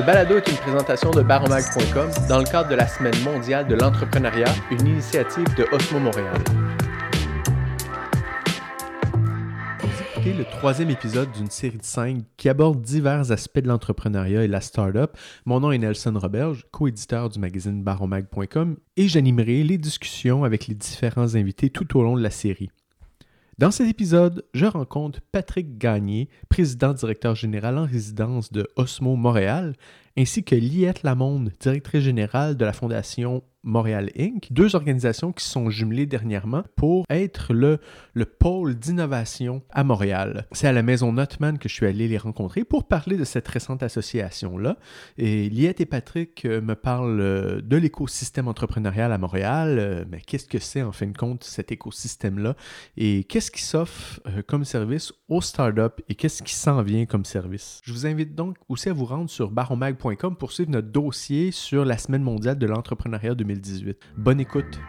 Ce balado est une présentation de baromag.com dans le cadre de la Semaine mondiale de l'entrepreneuriat, une initiative de Osmo Montréal. Vous écoutez le troisième épisode d'une série de cinq qui aborde divers aspects de l'entrepreneuriat et la start-up. Mon nom est Nelson Roberge, co-éditeur du magazine baromag.com et j'animerai les discussions avec les différents invités tout au long de la série. Dans cet épisode, je rencontre Patrick Gagné, président-directeur général en résidence de Osmo Montréal, ainsi que Liette Lamonde, directrice générale de la Fondation Montréal Inc., deux organisations qui sont jumelées dernièrement pour être le, le pôle d'innovation à Montréal. C'est à la maison Notman que je suis allé les rencontrer pour parler de cette récente association-là. Et Liette et Patrick euh, me parlent euh, de l'écosystème entrepreneurial à Montréal, euh, mais qu'est-ce que c'est en fin de compte cet écosystème-là? Et qu'est-ce qui s'offre comme service aux startups et qu'est-ce qui s'en vient comme service? Je vous invite donc aussi à vous rendre sur baromag.com pour suivre notre dossier sur la Semaine mondiale de l'entrepreneuriat 2018. Bonne écoute.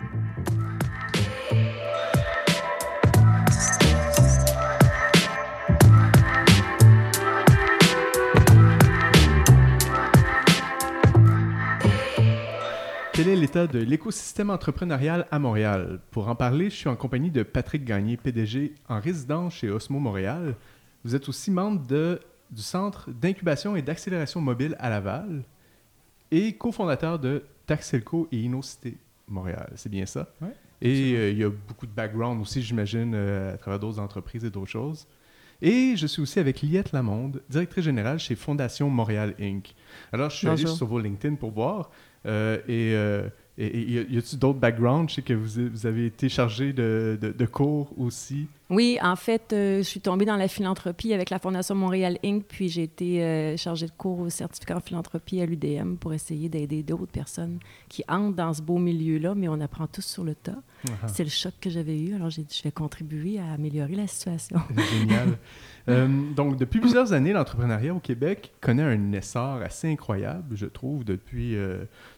Quel est l'état de l'écosystème entrepreneurial à Montréal? Pour en parler, je suis en compagnie de Patrick Gagné, PDG en résidence chez Osmo Montréal. Vous êtes aussi membre de, du Centre d'incubation et d'accélération mobile à Laval et cofondateur de Taxelco et Innocité Montréal. C'est bien ça? Oui. Et euh, il y a beaucoup de background aussi, j'imagine, euh, à travers d'autres entreprises et d'autres choses. Et je suis aussi avec Liette Lamonde, directrice générale chez Fondation Montréal Inc. Alors, je suis allé sur vos LinkedIn pour voir. euh, et et- et y a-t-il d'autres backgrounds? Je sais que vous, vous avez été chargé de, de- de cours aussi. Oui, en fait, euh, je suis tombée dans la philanthropie avec la Fondation Montréal Inc., puis j'ai été euh, chargée de cours au certificat en philanthropie à l'UDM pour essayer d'aider d'autres personnes qui entrent dans ce beau milieu-là, mais on apprend tous sur le tas. C'est le choc que j'avais eu, alors j'ai dit, je vais contribuer à améliorer la situation. Génial. Euh, donc, depuis plusieurs années, l'entrepreneuriat au Québec connaît un essor assez incroyable, je trouve, depuis,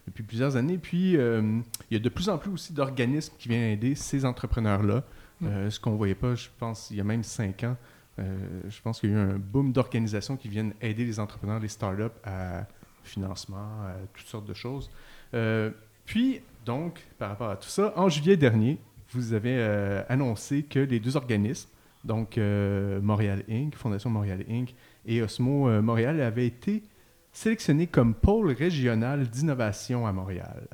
depuis plusieurs années. Puis, il y a de plus en plus aussi d'organismes qui viennent aider ces entrepreneurs-là. Euh, ce qu'on ne voyait pas, je pense, il y a même cinq ans. Euh, je pense qu'il y a eu un boom d'organisations qui viennent aider les entrepreneurs, les startups à financement, à toutes sortes de choses. Euh, puis, donc, par rapport à tout ça, en juillet dernier, vous avez annoncé que les deux organismes, donc Montréal Inc., Fondation Montréal Inc. et Osmo Montréal avaient été sélectionnés comme pôle régional d'innovation à Montréal.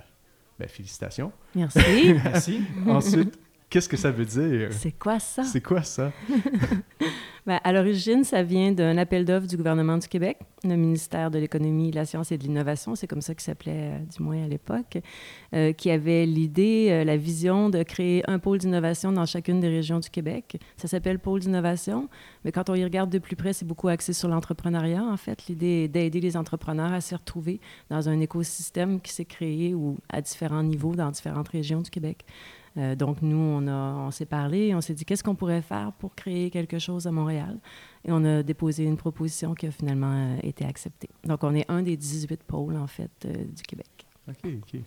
Ben, félicitations. Merci. Merci. Ensuite, qu'est-ce que ça veut dire? C'est quoi ça? C'est quoi ça? Ben, à l'origine, ça vient d'un appel d'offres du gouvernement du Québec, le ministère de l'Économie, de la Science et de l'Innovation, c'est comme ça qu'il s'appelait, euh, du moins à l'époque, euh, qui avait l'idée, euh, la vision de créer un pôle d'innovation dans chacune des régions du Québec. Ça s'appelle pôle d'innovation, mais quand on y regarde de plus près, c'est beaucoup axé sur l'entrepreneuriat, en fait. L'idée est d'aider les entrepreneurs à se retrouver dans un écosystème qui s'est créé ou à différents niveaux dans différentes régions du Québec. Euh, donc, nous, on, s'est parlé et on s'est dit qu'est-ce qu'on pourrait faire pour créer quelque chose à Montréal? Et on a déposé une proposition qui a finalement euh, été acceptée. Donc, on est un des 18 pôles, en fait, euh, du Québec. OK, OK.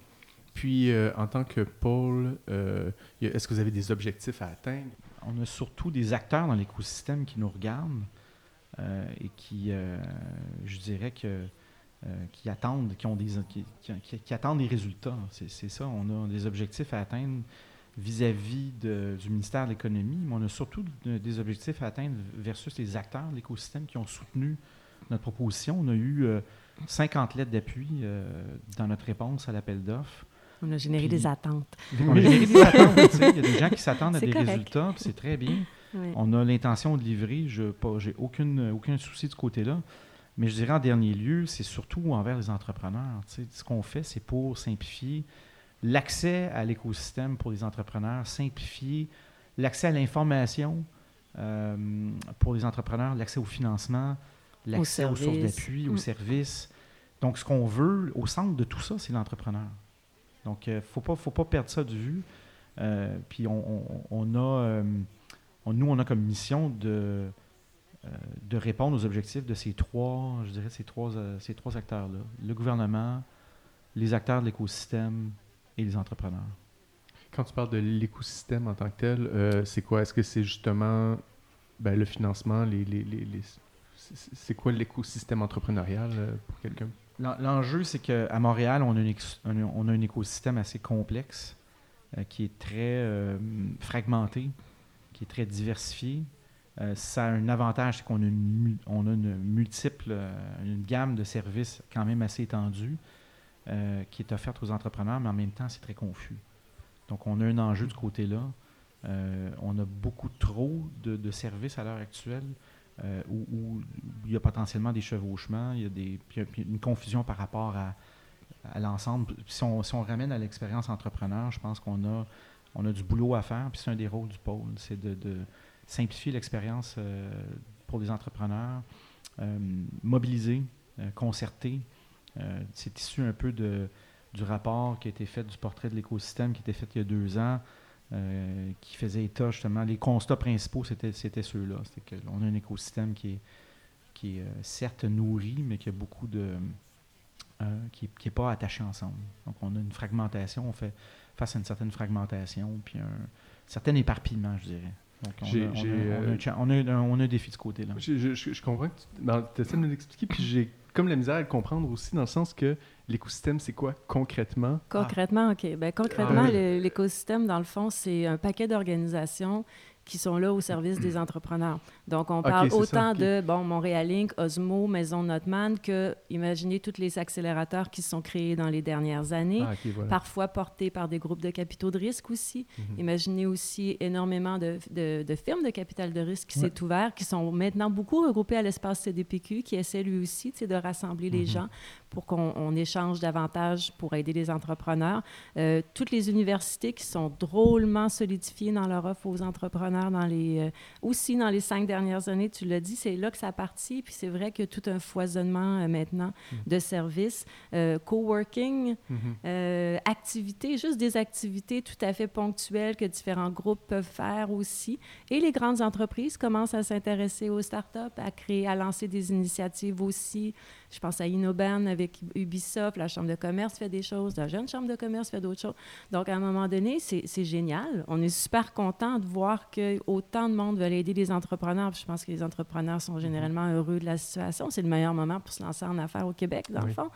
Puis, euh, en tant que pôle, euh, est-ce que vous avez des objectifs à atteindre? On a surtout des acteurs dans l'écosystème qui nous regardent euh, et qui, euh, je dirais que, euh, qui attendent, qui ont des, qui, qui- qui attendent des résultats. C'est c'est ça. On a des objectifs à atteindre vis-à-vis du ministère de l'économie, mais on a surtout de- des objectifs à atteindre versus les acteurs de l'écosystème qui ont soutenu notre proposition. On a eu euh, 50 lettres d'appui euh, dans notre réponse à l'appel d'offres. On a généré Puis- des attentes. On a généré des attentes. Il y a des gens qui s'attendent à des correct. résultats, puis c'est très bien. On a l'intention de livrer. Je aucune, aucun souci de ce côté-là. Mais je dirais en dernier lieu, c'est surtout envers les entrepreneurs. Ce qu'on fait, c'est pour simplifier l'accès à l'écosystème pour les entrepreneurs, simplifier l'accès à l'information euh, pour les entrepreneurs, l'accès au financement, l'accès aux, sources d'appui, aux Mm. services. Donc, ce qu'on veut, au centre de tout ça, c'est l'entrepreneur. Donc, il ne faut pas, faut pas perdre ça de vue. Euh, puis, on, on- on a, euh, on- nous, on a comme mission de, euh, de répondre aux objectifs de ces trois, je dirais, ces trois, euh, ces trois acteurs-là. Le gouvernement, les acteurs de l'écosystème et les entrepreneurs. Quand tu parles de l'écosystème en tant que tel, euh, c'est quoi? Est-ce que c'est justement ben, le financement, les, les- les- les- c'est- quoi l'écosystème entrepreneurial euh, pour quelqu'un? L'enjeu, c'est qu'à Montréal, on a, un, on a un écosystème assez complexe euh, qui est très euh, fragmenté, qui est très diversifié. Euh, ça a un avantage, c'est qu'on a une, on a une multiple, une gamme de services quand même assez étendue qui est offerte aux entrepreneurs, mais en même temps, c'est très confus. Donc, on a un enjeu ce côté-là. on a beaucoup trop de, services à l'heure actuelle où, il y a potentiellement des chevauchements, il y a, des, une confusion par rapport à, l'ensemble. Si on, ramène à l'expérience entrepreneur, je pense qu'on a, du boulot à faire. Puis c'est un des rôles du pôle, c'est de, simplifier l'expérience euh, pour les entrepreneurs, euh, mobiliser, euh, concerter. C'est issu un peu de, du rapport qui a été fait du portrait de l'écosystème qui a été fait il y a deux ans. qui faisait état justement, les constats principaux, c'était, c'était ceux-là. C'était qu'on a un écosystème qui est, qui est certes nourri, mais qui a beaucoup de, euh, qui n'est pas attaché ensemble. Donc, on a une fragmentation, on fait face à une certaine fragmentation, puis un certain éparpillement, je dirais. Donc, on, a, un, défi de ce côté-là. Je, comprends que tu essaies de me l'expliquer, puis j'ai comme la misère à le comprendre aussi, dans le sens que l'écosystème, c'est quoi concrètement? Concrètement, OK. Ben, concrètement, ah l'écosystème, dans le fond, c'est un paquet d'organisations qui sont là au service des entrepreneurs. Donc, on parle autant de, bon, Montréal Inc., Osmo, Maison Notman, que, imaginez tous les accélérateurs qui se sont créés dans les dernières années, ah, parfois portés par des groupes de capitaux de risque aussi. Mhm. Imaginez aussi énormément de, de, firmes de capital de risque qui s'est ouvert, qui sont maintenant beaucoup regroupées à l'espace CDPQ, qui essaie lui aussi de rassembler les mhm. gens pour qu'on échange davantage pour aider les entrepreneurs. Euh, toutes les universités qui sont drôlement solidifiées dans leur offre aux entrepreneurs dans les, euh, aussi dans les cinq dernières années, tu l'as dit, c'est là que ça a parti. Puis c'est vrai qu'il y a tout un foisonnement euh, maintenant mm. de services, coworking, mm-hmm. activités, juste des activités tout à fait ponctuelles que différents groupes peuvent faire aussi. Et les grandes entreprises commencent à s'intéresser aux startups, à créer, à lancer des initiatives aussi. Je pense à Innoban avec Ubisoft, la Chambre de commerce fait des choses, la jeune Chambre de commerce fait d'autres choses. Donc, à un moment donné, c'est génial. On est super content de voir que autant de monde veut aider les entrepreneurs. je pense que les entrepreneurs sont généralement heureux de la situation. C'est le meilleur moment pour se lancer en affaires au Québec, dans le fond,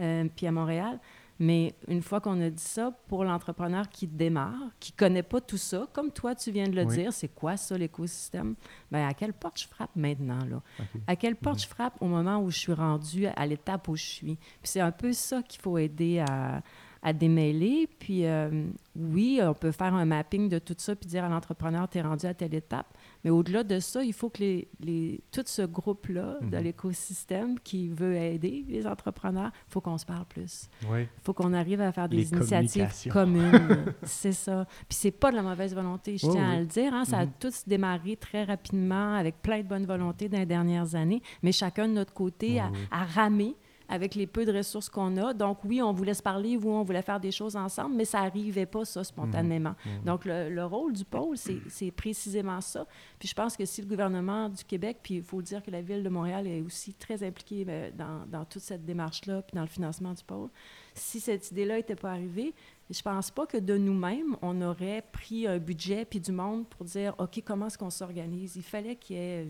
euh, puis à Montréal. Mais une fois qu'on a dit ça, pour l'entrepreneur qui démarre, qui ne connaît pas tout ça, comme toi, tu viens de le dire, c'est quoi ça, l'écosystème? Bien, à quelle porte je frappe maintenant? Là? À quelle porte mhm. je frappe au moment où je suis rendu à l'étape où je suis? Puis c'est un peu ça qu'il faut aider à, à démêler. Puis euh, oui, on peut faire un mapping de tout ça puis dire à l'entrepreneur, tu es rendu à telle étape. Mais au-delà de ça, il faut que les, les tout ce groupe-là de mhm. l'écosystème qui veut aider les entrepreneurs, il faut qu'on se parle plus. Il faut qu'on arrive à faire des initiatives communes. c'est ça. Puis c'est pas de la mauvaise volonté, je tiens à le dire. Hein. Ça a mhm. tous démarré très rapidement avec plein de bonne volonté dans les dernières années, mais chacun de notre côté a, a ramé avec les peu de ressources qu'on a. Donc, oui, on voulait se parler, oui, on voulait faire des choses ensemble, mais ça n'arrivait pas, ça, spontanément. Mhm. Mhm. Donc, le, rôle du pôle, c'est précisément ça. Puis je pense que si le gouvernement du Québec, puis il faut dire que la Ville de Montréal est aussi très impliquée dans, dans toute cette démarche-là, puis dans le financement du pôle, si cette idée-là n'était pas arrivée, je pense pas que de nous-mêmes, on aurait pris un budget puis du monde pour dire, OK, comment est-ce qu'on s'organise? Il fallait qu'il y ait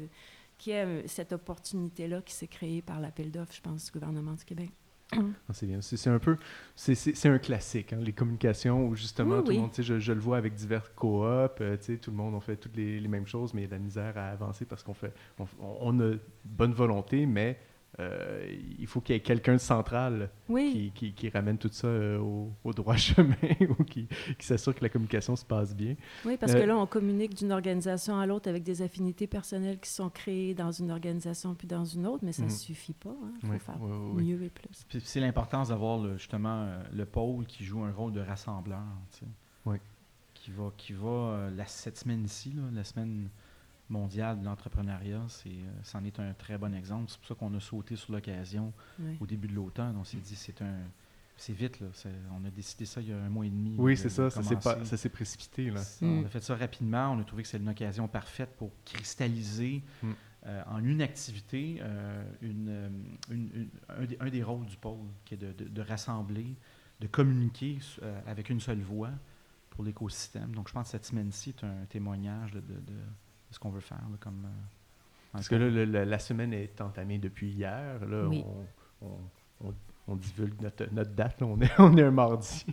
qui est euh, cette opportunité-là qui s'est créée par l'appel d'offres, je pense, du gouvernement du Québec. Ah, c'est bien. C'est un peu, c'est un classique, hein, les communications où justement tout le monde, je, je, le vois avec divers coop, euh, tout le monde on fait toutes les, mêmes choses, mais il y a de la misère à avancer parce qu'on fait, on, on, a bonne volonté, mais euh, il faut qu'il y ait quelqu'un de central qui, qui, ramène tout ça euh, au, droit chemin ou qui, qui s'assure que la communication se passe bien. Oui, parce que euh, là, on communique d'une organisation à l'autre avec des affinités personnelles qui sont créées dans une organisation puis dans une autre, mais ça ne mhm. suffit pas. Hein. Il faut faire mieux et plus. c'est l'importance d'avoir justement le pôle qui joue un rôle de rassembleur. Oui. Qui va, qui va la, cette semaine ici, la semaine mondial de l'entrepreneuriat, c'est, euh, c'en est un très bon exemple. C'est pour ça qu'on a sauté sur l'occasion au début de l'automne. On s'est dit, c'est un, c'est vite, là. on a décidé ça il y a un mois et demi. Oui, c'est ça. Ça s'est, pas, ça s'est précipité. Là. On a fait ça rapidement. On a trouvé que c'est une occasion parfaite pour cristalliser mm. euh, en une activité euh, une, un, des, rôles du pôle, qui est de, rassembler, de communiquer avec une seule voix pour l'écosystème. Donc, je pense que cette semaine-ci est un témoignage de ce qu'on veut faire. comme, euh, Parce que là, la semaine est entamée depuis hier. Là, on, on divulgue notre, notre date. là. On, est, on est un mardi.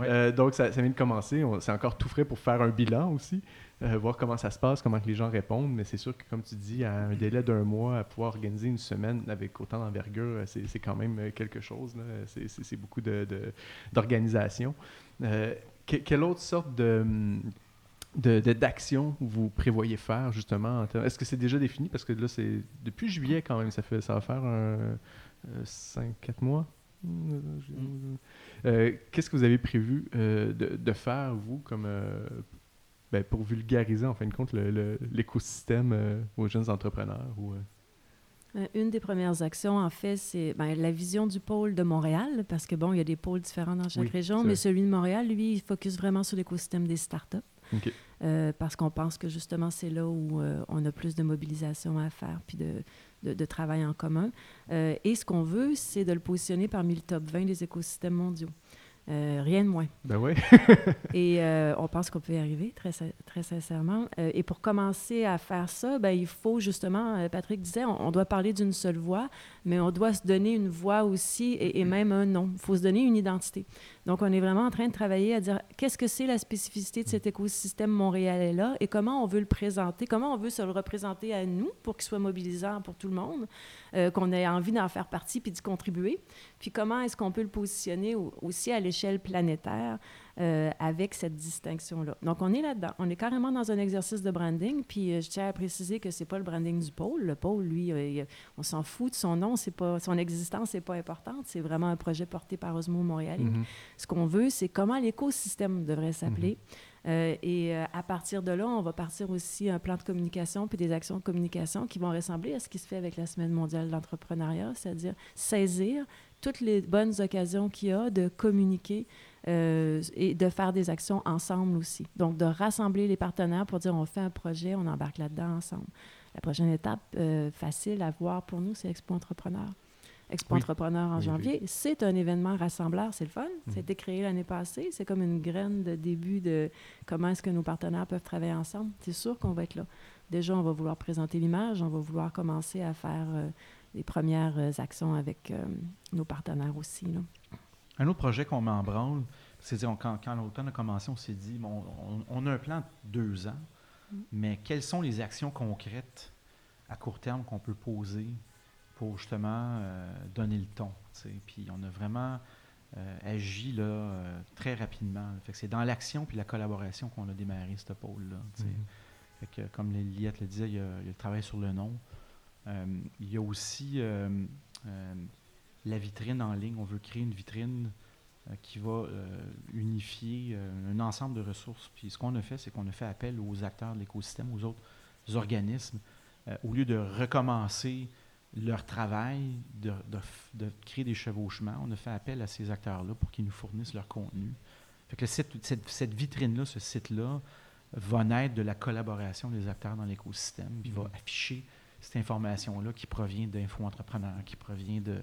Euh, donc, ça, ça vient de commencer. On- C'est encore tout frais pour faire un bilan aussi. euh, voir comment ça se passe, comment que les gens répondent. Mais c'est sûr que, comme tu dis, à un délai d'un mois, à pouvoir organiser une semaine avec autant d'envergure, c'est c'est quand même quelque chose. C'est- beaucoup de- de- d'organisation. Euh, que- quelle autre sorte de de- de- d'action vous prévoyez faire justement Est-ce que c'est déjà défini? Parce que là, c'est depuis juillet quand même, ça, fait, ça va faire un, 5-4 mois. Euh, Qu'est-ce que vous avez prévu euh, de, de faire, vous, comme euh, ben, pour vulgariser en fin de compte l'écosystème euh, aux jeunes entrepreneurs? Ou, euh, Euh, Une des premières actions, en fait, c'est ben, la vision du pôle de Montréal, parce que, bon, il y a des pôles différents dans chaque Oui, région, mais celui de Montréal, lui, il focus vraiment sur l'écosystème des startups. Euh, parce qu'on pense que justement, c'est là où euh, on a plus de mobilisation à faire, puis de, de, de travail en commun. Euh, et ce qu'on veut, c'est de le positionner parmi le top 20 des écosystèmes mondiaux. Rien de moins. Ben oui. Et on pense qu'on peut y arriver, très, très sincèrement. Et pour commencer à faire ça, ben, il faut justement, Patrick disait, on, on doit parler d'une seule voix, mais on doit se donner une voix aussi et, et même un nom. Il faut se donner une identité. Donc, on est vraiment en train de travailler à dire qu'est-ce que c'est la spécificité de cet écosystème montréalais-là et comment on veut le présenter, comment on veut se le représenter à nous pour qu'il soit mobilisant pour tout le monde, euh, qu'on ait envie d'en faire partie puis d'y contribuer. Puis comment est-ce qu'on peut le positionner au- aussi à l'échelle planétaire euh, avec cette distinction-là. Donc, on est là-dedans. On est carrément dans un exercice de branding. Puis, euh, je tiens à préciser que c'est pas le branding du pôle. Le pôle, lui, euh, il- on s'en fout de son nom. C'est pas, son existence n'est pas importante. C'est vraiment un projet porté par Osmo Montréal. Mhm. Ce qu'on veut, c'est comment l'écosystème devrait s'appeler. Euh, et euh, à partir de là, on va partir aussi un plan de communication puis des actions de communication qui vont ressembler à ce qui se fait avec la Semaine mondiale de l'entrepreneuriat, c'est-à-dire saisir toutes les bonnes occasions qu'il y a de communiquer euh, et de faire des actions ensemble aussi. Donc, de rassembler les partenaires pour dire on fait un projet, on embarque là-dedans ensemble. La prochaine étape euh, facile à voir pour nous, c'est Expo Entrepreneur. Expo Oui. Entrepreneur en Oui, oui. janvier, c'est un événement rassembleur, c'est le fun. Mhm. Ça a été créé l'année passée. C'est comme une graine de début de comment est-ce que nos partenaires peuvent travailler ensemble. C'est sûr qu'on va être là. Déjà, on va vouloir présenter l'image, on va vouloir commencer à faire euh, les premières euh, actions avec nos partenaires aussi. là. Un autre projet qu'on met en branle, c'est-à-dire on- quand, quand l'automne a commencé, on s'est dit, bon, on, on a un plan de deux ans, Mm. mais quelles sont les actions concrètes à court terme qu'on peut poser pour justement euh, donner le ton? Puis on a vraiment euh, agi là, euh, très rapidement. Fait que c'est dans l'action puis la collaboration qu'on a démarré ce pôle-là. Mhm. Fait que, comme Liette le disait, il y, a, il y a le travail sur le nom. Il y a aussi la vitrine en ligne. On veut créer une vitrine euh, qui va euh, unifier euh, un ensemble de ressources. Puis ce qu'on a fait, c'est qu'on a fait appel aux acteurs de l'écosystème, aux autres organismes, au lieu de recommencer leur travail, de, de créer des chevauchements, on a fait appel à ces acteurs-là pour qu'ils nous fournissent leur contenu. Fait que le site- cette, cette vitrine-là, ce site-là, va naître de la collaboration des acteurs dans l'écosystème, puis va Mhm. afficher cette information-là qui provient d'Info Entrepreneur, qui provient de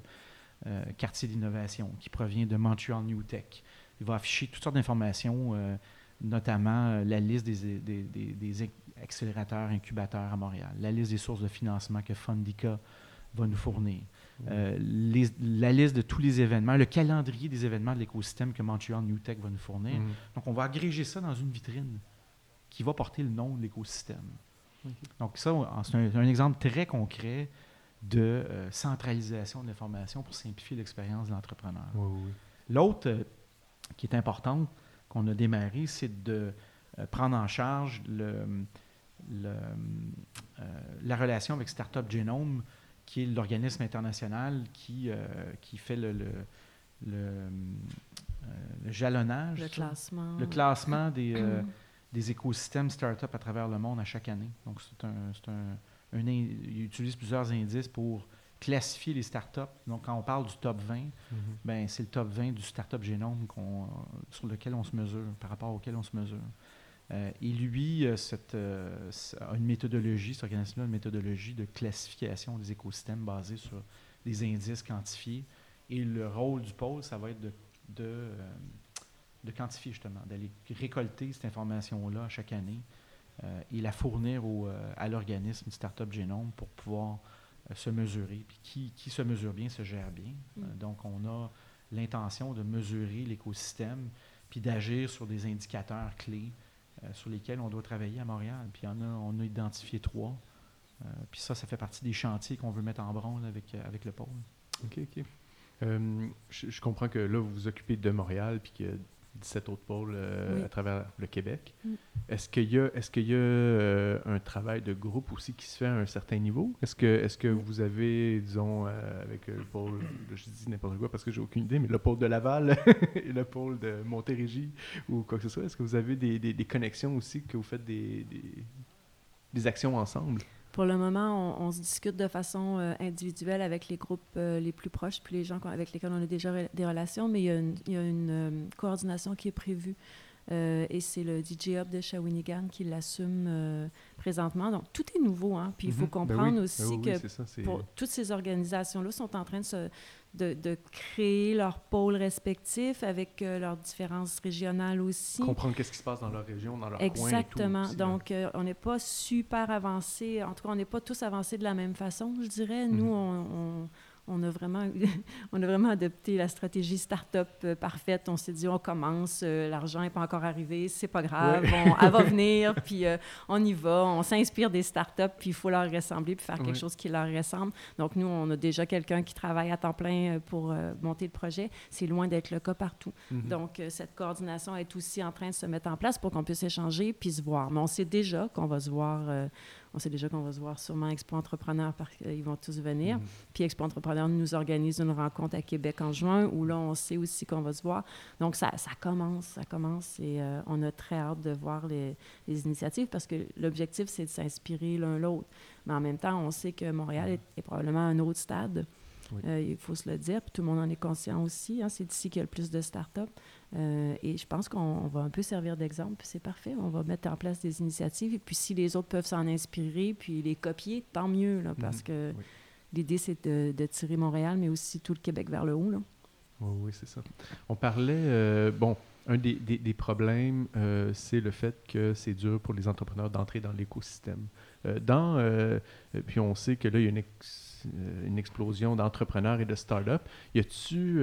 euh, Quartier d'innovation, qui provient de Montreal New Tech. Il va afficher toutes sortes d'informations, euh, notamment euh, la liste des, des- des- des ac- accélérateurs, incubateurs à Montréal, la liste des sources de financement que Fundica va nous fournir, euh, les- la liste de tous les événements, le calendrier des événements de l'écosystème que Montreal New Tech va nous fournir. Mhm. Donc, on va agréger ça dans une vitrine qui va porter le nom de l'écosystème. Donc, ça, c'est un, un exemple très concret de euh, centralisation de l'information pour simplifier l'expérience de l'entrepreneur. Oui, oui, oui. L'autre euh, qui est importante qu'on a démarré, c'est de euh, prendre en charge le, le, euh, la relation avec Startup Genome, qui est l'organisme international qui, euh, qui fait le, le, le, euh, le jalonnage, Le ça? classement. le classement des, euh, des écosystèmes start-up à travers le monde à chaque année. Donc, c'est un, c'est un, un in- ils utilisent plusieurs indices pour classifier les startups. Donc, quand on parle du top 20, Mhm. ben, c'est le top 20 du startup génome qu'on, sur lequel on se mesure, par rapport auquel on se mesure. Euh, et lui, euh, cette, euh, a une méthodologie, cet organisme-là, a une méthodologie de classification des écosystèmes basée sur des indices quantifiés. Et le rôle du pôle, ça va être de, de, euh, de quantifier justement, d'aller récolter cette information-là chaque année euh, et la fournir au, euh, à l'organisme Startup Genome pour pouvoir se mesurer. Puis qui, qui, se mesure bien se gère bien. Mm. donc, on a l'intention de mesurer l'écosystème puis d'agir sur des indicateurs clés sur lesquels on doit travailler à Montréal. Puis on a, on a identifié trois. puis ça, ça fait partie des chantiers qu'on veut mettre en branle avec, avec le pôle. OK, OK. Je, je, comprends que là, vous vous occupez de Montréal, puis que 17 autres pôles euh, Oui. à travers le Québec. Mm. Est-ce qu'il y a, est-ce qu'il y a euh, un travail de groupe aussi qui se fait à un certain niveau? Est-ce que, est-ce que vous avez, disons, euh, avec le pôle, je dis n'importe quoi parce que j'ai aucune idée, mais le pôle de Laval et le pôle de Montérégie ou quoi que ce soit, est-ce que vous avez des, des- des connexions aussi, que vous faites des, des, des actions ensemble? Pour le moment, on, se discute de façon euh, individuelle avec les groupes euh, les plus proches, puis les gens avec lesquels on a déjà des relations, mais il y a une, il y a une, euh, coordination qui est prévue. Euh, et c'est le DJ Hub de Shawinigan qui l'assume euh, présentement. Donc, tout est nouveau. Hein? Puis il faut Mhm. Ben comprendre ben aussi oui, que ça, pour, toutes ces organisations-là sont en train de, se, de, de créer leurs pôles respectifs avec euh, leurs différences régionales aussi. comprendre qu'est-ce qui se passe dans leur région, dans leur coin et tout Exactement. aussi, là. Donc, on n'est pas super avancé. En tout cas, on n'est pas tous avancés de la même façon, je dirais. Nous, Mhm. on, on- on a vraiment, on a vraiment adopté la stratégie start-up euh, parfaite. On s'est dit, on commence, euh, l'argent n'est pas encore arrivé, c'est pas grave, Ouais. on- elle va venir, puis euh, on y va. On s'inspire des start-up, puis il faut leur ressembler, puis faire quelque chose qui leur ressemble. Donc, nous, on a déjà quelqu'un qui travaille à temps plein pour euh, monter le projet. C'est loin d'être le cas partout. Mhm. Donc, euh, cette coordination est aussi en train de se mettre en place pour qu'on puisse échanger puis se voir. Mais on sait déjà qu'on va se voir, on sait déjà qu'on va se voir sûrement Expo Entrepreneur parce qu'ils vont tous venir. Mhm. Puis Expo Entrepreneur nous organise une rencontre à Québec en juin où là, on sait aussi qu'on va se voir. Donc, ça, ça commence, ça commence et euh, on a très hâte de voir les, les initiatives parce que l'objectif, c'est de s'inspirer l'un l'autre. Mais en même temps, on sait que Montréal est, est probablement un autre stade. Oui. Euh, il faut se le dire, puis tout le monde en est conscient aussi. hein. c'est ici qu'il y a le plus de start-up. Euh, et je pense qu'on on va un peu servir d'exemple, puis c'est parfait. On va mettre en place des initiatives. Et puis si les autres peuvent s'en inspirer, puis les copier, tant mieux, là, parce Mhm. que Oui. l'idée, c'est de, de tirer Montréal, mais aussi tout le Québec vers le haut. Là. Oui, oui, c'est ça. On parlait, euh, bon, un des, des- des problèmes, euh, c'est le fait que c'est dur pour les entrepreneurs d'entrer dans l'écosystème. Dans, puis on sait que là, il y a une, ex- une explosion d'entrepreneurs et de startups. Y a-tu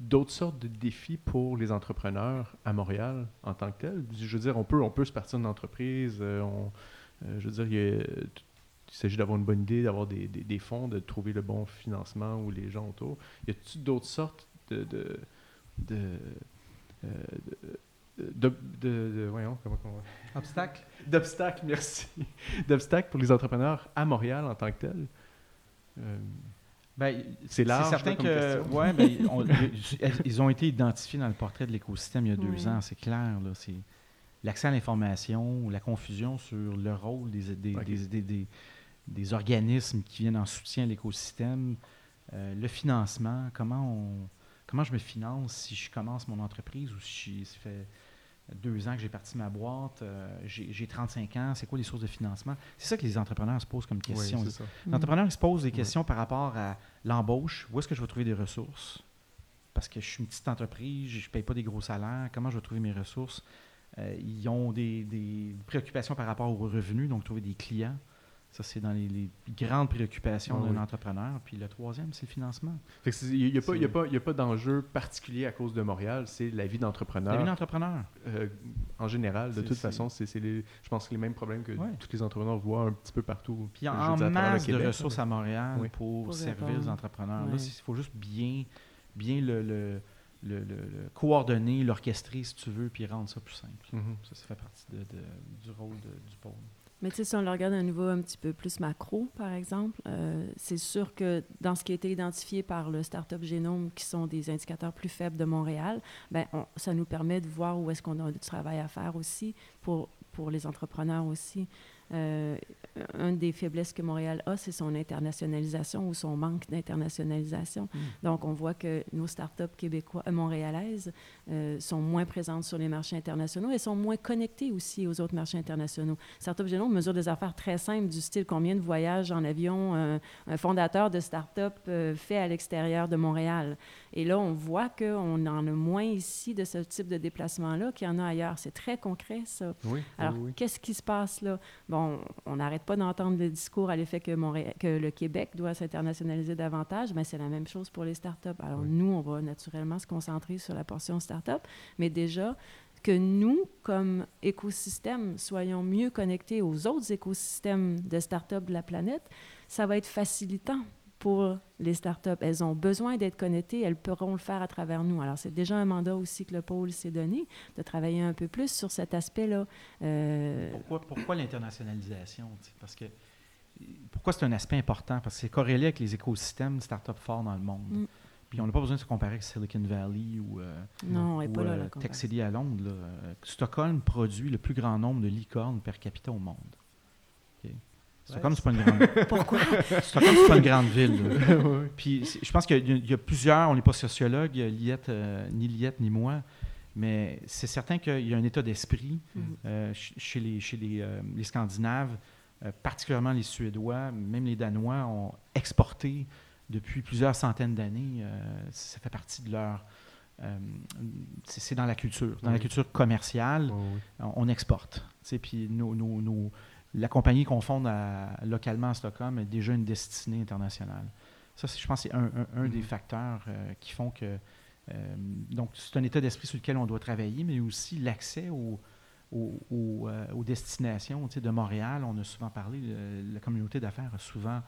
d'autres sortes de défis pour les entrepreneurs à Montréal en tant que tel? Je veux dire, on peut, on peut se partir d'une entreprise, euh, on- euh, je veux dire, il y a- il s'agit d'avoir une bonne idée, d'avoir des, des- des fonds, de trouver le bon financement ou les gens autour. Y a-t-il d'autres sortes de. de, de, euh, de- de- voyons, comment on- Obstacle? D'obstacles, merci. D'obstacles pour les entrepreneurs à Montréal en tant que tel. Euh, C'est large, certain là, comme que question. ouais, ben, on- ils- ont été identifiés dans le portrait de l'écosystème il y a deux Oui. ans, c'est clair. Là, c'est l'accès à l'information, la confusion sur le rôle des, des, des, des- des- des organismes qui viennent en soutien à l'écosystème, euh, le financement, comment on comment je me finance si je commence mon entreprise ou si ça fait deux ans que j'ai parti ma boîte, euh, j'ai j'ai 35 ans, c'est quoi les sources de financement? C'est ça que les entrepreneurs se posent comme oui, question. c'est ça. L'entrepreneur il se pose des questions par rapport à l'embauche. Où est-ce que je vais trouver des ressources? Parce que je suis une petite entreprise, je ne paye pas des gros salaires. Comment je vais trouver mes ressources? Euh, ils ont des, des préoccupations par rapport aux revenus, donc trouver des clients. Ça, c'est dans les, les grandes préoccupations Ah d'un oui. entrepreneur. Puis le troisième, c'est le financement. Fait que c'est- Il n'y a, pas- d'enjeu particulier à cause de Montréal, c'est la vie La d'entrepreneur. vie d'entrepreneur. euh, en général, de toute façon, c'est je pense que les mêmes problèmes que Ouais. tous les entrepreneurs voient un petit peu partout. Puis en, en masse de Québec, ressources à Montréal Oui. pour, Pour servir les entrepreneurs. Là, il faut juste bien, bien le, le- le- le- le coordonner, l'orchestrer, si tu veux, puis rendre ça plus simple. Mhm. Ça, ça fait partie de- de- du rôle de- du pôle. Mais tu sais, si on le regarde à un niveau un petit peu plus macro, par exemple, euh, c'est sûr que dans ce qui a été identifié par le Startup Génome, qui sont des indicateurs plus faibles de Montréal, ben, ça nous permet de voir où est-ce qu'on a du travail à faire aussi pour, pour les entrepreneurs aussi. Euh, une des faiblesses que Montréal a, c'est son internationalisation ou son manque d'internationalisation. Mm. Donc, on voit que nos startups québécois, euh, montréalaises euh, sont moins présentes sur les marchés internationaux et sont moins connectées aussi aux autres marchés internationaux. Startup Génome mesure des affaires très simples du style combien de voyages en avion euh, un fondateur de start-up fait à l'extérieur de Montréal. Et là, on voit qu'on en a moins ici de ce type de déplacement-là qu'il y en a ailleurs. C'est très concret, ça. Oui, Alors, oui, oui. qu'est-ce qui se passe là? Bon, bon, on n'arrête pas d'entendre le discours à l'effet que, que le Québec doit s'internationaliser davantage, mais c'est la même chose pour les startups. Alors, nous, on va naturellement se concentrer sur la portion startup, mais déjà, que nous, comme écosystème, soyons mieux connectés aux autres écosystèmes de startups de la planète, ça va être facilitant pour les startups. Elles ont besoin d'être connectées, elles pourront le faire à travers nous. Alors, c'est déjà un mandat aussi que le pôle s'est donné, de travailler un peu plus sur cet aspect-là. Euh, pourquoi, l'internationalisation? Parce que pourquoi c'est un aspect important? Parce que c'est corrélé avec les écosystèmes de startups forts dans le monde. Mm. Puis on n'a pas besoin de se comparer avec Silicon Valley ou, euh, non, pas là, euh, Tech City à Londres. Stockholm produit le plus grand nombre de licornes per capita au monde. Stockholm, c'est pas une grande. Pourquoi? Stockholm, c'est pas une grande ville. Puis je pense qu'il y, a plusieurs. On n'est pas sociologue, Liette, euh, ni Liette ni moi, mais c'est certain qu'il y a un état d'esprit mm-hmm. chez les chez les, les Scandinaves, particulièrement les Suédois, même les Danois ont exporté depuis plusieurs centaines d'années. Euh, ça fait partie de leur... Euh, c'est dans la culture. Dans la culture commerciale, on, exporte. Puis la compagnie qu'on fonde localement à Stockholm est déjà une destinée internationale. Ça, je pense, c'est un, des mm-hmm. facteurs euh, qui font que... donc, c'est un état d'esprit sur lequel on doit travailler, mais aussi l'accès aux, aux, destinations. de Montréal, on a souvent parlé, la communauté d'affaires a souvent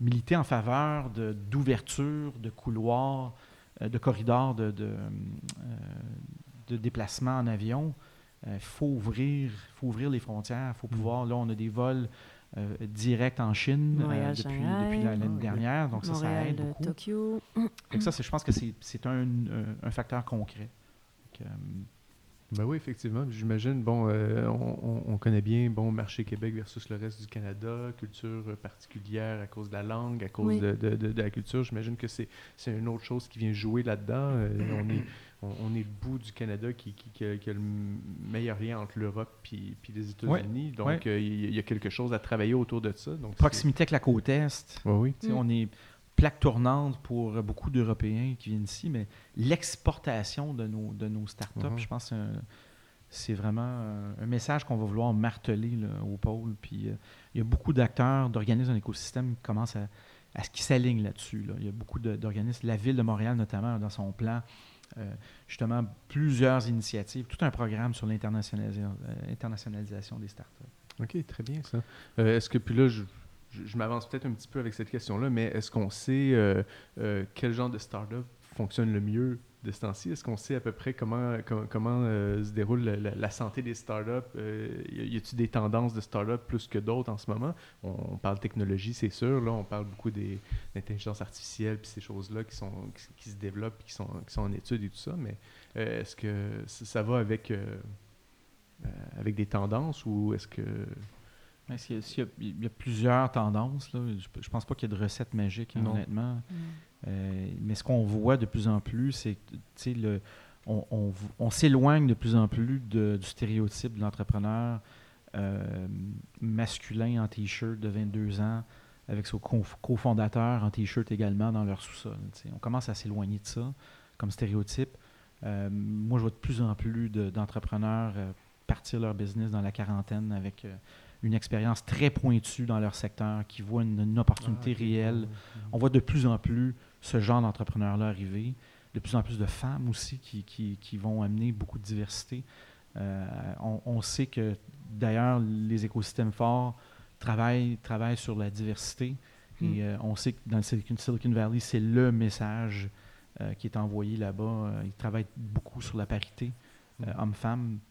militer en faveur d'ouverture de, couloirs, euh, de corridors de, de, euh, déplacement en avion. Il euh, faut, ouvrir, faut ouvrir les frontières, il faut mm. pouvoir. Là, on a des vols directs en Chine depuis, l'année dernière, donc ça, ça aide beaucoup. Tokyo. ça, je pense que c'est un, un, facteur concret. Ben oui, effectivement. J'imagine, bon, euh, on, connaît bien, bon, marché Québec versus le reste du Canada, culture particulière à cause de la langue, à cause de, de, la culture. J'imagine que c'est une autre chose qui vient jouer là-dedans. Euh, on, est, on, est le bout du Canada qui, qui, a, le meilleur lien entre l'Europe et les États-Unis. Donc, euh, il y a quelque chose à travailler autour de ça. Donc, Proximité avec la côte Est. oui. On est plaque tournante pour beaucoup d'Européens qui viennent ici, mais l'exportation de nos, de nos startups, uh-huh. je pense que c'est vraiment un message qu'on va vouloir marteler au pôle. Puis euh, il y a beaucoup d'acteurs, d'organismes dans l'écosystème qui commencent à, à qui s'alignent là-dessus. Il y a beaucoup d'organismes, la ville de Montréal notamment, dans son plan, justement plusieurs initiatives, tout un programme sur l'internationalisation euh, des startups. OK, très bien ça. Est-ce que, puis là, je, je, m'avance peut-être un petit peu avec cette question-là, mais est-ce qu'on sait euh, euh, quel genre de start-up fonctionne le mieux de ce temps-ci? Est-ce qu'on sait à peu près comment, comment, euh, se déroule la, santé des startups? y a-t-il des tendances de start-up plus que d'autres en ce moment? On, parle technologie, c'est sûr. Là, on parle beaucoup des, d'intelligence artificielle puis ces choses-là qui, sont, qui, se développent, qui sont, qui sont en études et tout ça. Mais est-ce que ça, va avec, avec des tendances ou est-ce que il, y a, plusieurs tendances. Je ne pense pas qu'il y ait de recette magique, hein, honnêtement. Mm. Euh, mais ce qu'on voit de plus en plus, c'est que on, s'éloigne de plus en plus du stéréotype de l'entrepreneur euh, masculin en T-shirt de 22 ans, avec son cofondateur en T-shirt également dans leur sous-sol. On commence à s'éloigner de ça comme stéréotype. Euh, moi, je vois de plus en plus d'entrepreneurs partir leur business dans la quarantaine avec une expérience très pointue dans leur secteur, qui voient une, opportunité ah, réelle. On voit de plus en plus ce genre d'entrepreneurs-là arriver, de plus en plus de femmes aussi qui, qui, vont amener beaucoup de diversité. Euh, on, sait que d'ailleurs les écosystèmes forts travaillent, travaillent sur la diversité et hmm. euh, on sait que dans le Silicon Valley, c'est le message euh, qui est envoyé là-bas. ils travaillent beaucoup sur la parité homme-femme euh,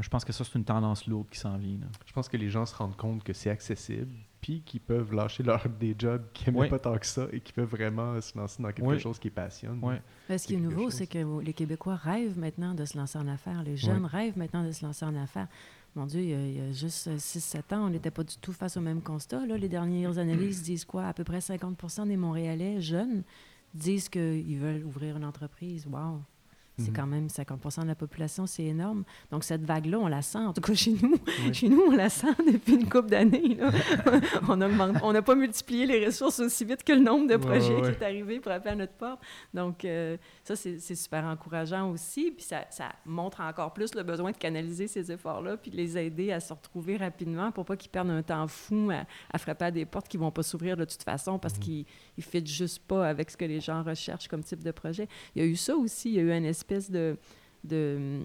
je pense que ça, c'est une tendance lourde qui s'en vient. Je pense que les gens se rendent compte que c'est accessible, puis qu'ils peuvent lâcher leur des jobs qui n'aiment pas tant que ça et qui peuvent vraiment se lancer dans quelque chose qui passionne. Ce qui est, nouveau, c'est que les Québécois rêvent maintenant de se lancer en affaires. Les jeunes rêvent maintenant de se lancer en affaires. Mon Dieu, il y a, juste 6-7 ans, on n'était pas du tout face au même constat. Là. Les dernières analyses disent quoi? À peu près 50% des Montréalais jeunes disent qu'ils veulent ouvrir une entreprise. Wow! C'est Mhm. quand même 50% de la population, c'est énorme. Donc, cette vague-là, on la sent, en tout cas chez nous. Chez nous, on la sent depuis une couple d'années. on n'a pas multiplié les ressources aussi vite que le nombre de projets ouais, ouais. qui est arrivé pour appeler à notre porte. Donc, euh, ça, c'est super encourageant aussi. Puis ça, ça montre encore plus le besoin de canaliser ces efforts-là, puis de les aider à se retrouver rapidement pour pas qu'ils perdent un temps fou à, à frapper à des portes qui vont pas s'ouvrir de toute façon parce qu'ils ne fitent juste pas avec ce que les gens recherchent comme type de projet. Il y a eu ça aussi. Il y a eu une espèce de... de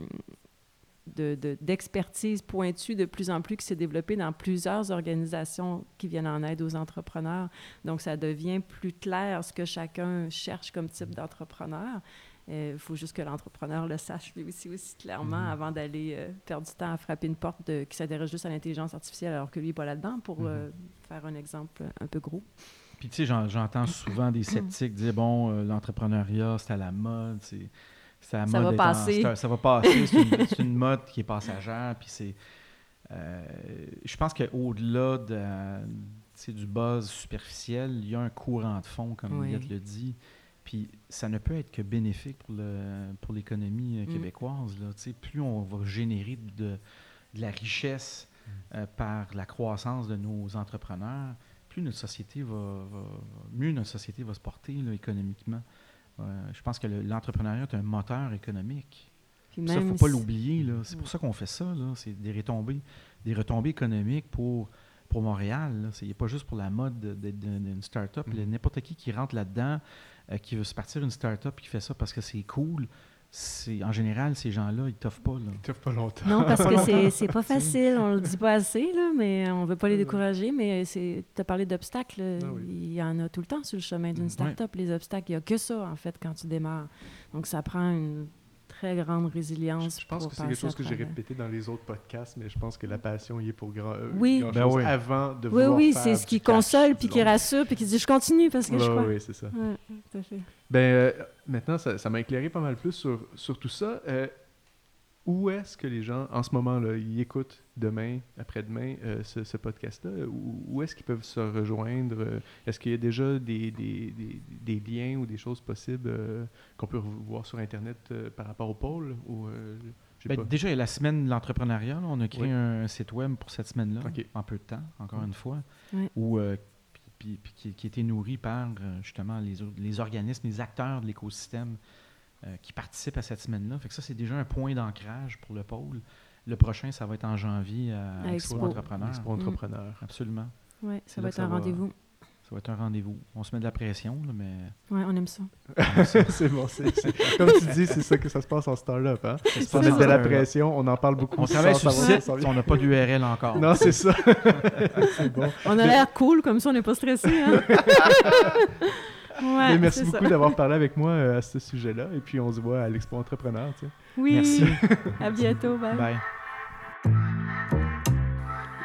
de- de- d'expertise pointue de plus en plus qui s'est développée dans plusieurs organisations qui viennent en aide aux entrepreneurs. Donc, ça devient plus clair ce que chacun cherche comme type d'entrepreneur. Il faut juste que l'entrepreneur le sache lui aussi, aussi clairement Mhm. avant d'aller euh, perdre du temps à frapper une porte de- qui s'intéresse juste à l'intelligence artificielle alors que lui n'est pas là-dedans pour euh, faire un exemple un peu gros. Puis tu sais, j'en- j'entends souvent des sceptiques dire bon, euh, l'entrepreneuriat, c'est à la mode, c'est Ça va en- passer. ça va passer, c'est une, mode qui est passagère, puis c'est... euh, je pense qu'au-delà de, du buzz superficiel, il y a un courant de fond, comme Oui. Le dit, puis ça ne peut être que bénéfique pour le pour l'économie euh, Mm. québécoise. Là, plus on va générer de, de la richesse euh, par la croissance de nos entrepreneurs, plus notre société va, va- mieux notre société va se porter là, économiquement. Euh, je pense que le- l'entrepreneuriat est un moteur économique. Puis Ça, il ne faut pas l'oublier. C'est pour ça qu'on fait ça. C'est des retombées, des retombées économiques pour, pour Montréal. y a pas juste pour la mode de- de- de- d'une start-up. Là, N'importe qui qui rentre là-dedans, euh, qui veut se partir une start-up qui fait ça parce que c'est cool, en général, ces gens-là, ils t'offrent pas. Là. Ils t'offrent pas longtemps. Non, parce que c'est- c'est pas facile, on le dit pas assez, là, mais on veut pas les décourager, mais tu as parlé d'obstacles, Ah oui. il y en a tout le temps sur le chemin d'une start-up, les obstacles, il y a que ça, en fait, quand tu démarres. Donc, ça prend une très grande résilience Je pense pour que c'est quelque chose que j'ai répété dans les autres podcasts, mais je pense que la passion y est pour grand, euh, Oui. grand Ben chose oui. avant de Oui, vouloir oui, faire c'est ce qui console, puis qui rassure, puis qui dit « je continue parce que je Ouais, crois Oui, c'est ça. Ouais, tout à fait. Ben, euh, maintenant, ça m'a éclairé pas mal plus sur, sur tout ça. Euh, où est-ce que les gens, en ce moment, là, ils écoutent demain, après-demain, euh, ce, ce podcast-là? Où, où est-ce qu'ils peuvent se rejoindre? Euh, Est-ce qu'il y a déjà des, des, des, des liens ou des choses possibles euh, qu'on peut voir sur Internet euh, par rapport au pôle? Ou, euh, Ben, pas. déjà, il y a la semaine de l'entrepreneuriat. On a créé Oui. un site web pour cette semaine-là, en peu de temps, encore une fois, Ouais. où, euh, puis- puis- puis qui, qui était nourri par justement les, organismes, les acteurs de l'écosystème euh, qui participent à cette semaine-là. Fait que ça, c'est déjà un point d'ancrage pour le pôle. Le prochain, ça va être en janvier à, À Expo Expo. Entrepreneur. Expo entrepreneur. Absolument. Ouais, C'est ça va être ça un va- rendez-vous. Ça va être un rendez-vous. On se met de la pression, là, mais Ouais, on aime ça. c'est bon, comme tu dis, c'est ça que ça se passe en start-up. Hein? se On passe met de la pression, on en parle beaucoup. on travaille sur site, ça on n'a pas d'URL encore. Non, c'est ça. c'est bon. On a l'air cool, comme ça, on n'est pas stressé. Hein? ouais, merci beaucoup ça. d'avoir parlé avec moi euh, à ce sujet-là. Et puis, on se voit à l'Expo Entrepreneur. tu sais. Oui, Merci. à bientôt. Bye. Bye.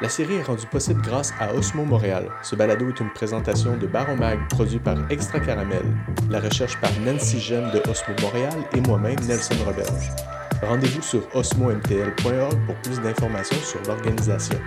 La série est rendue possible grâce à Osmo Montréal. Ce balado est une présentation de Baron Mag produit par Extra Caramel. La recherche par Nancy Gem de Osmo Montréal et moi-même Nelson Roberge. Rendez-vous sur osmomtl.org pour plus d'informations sur l'organisation.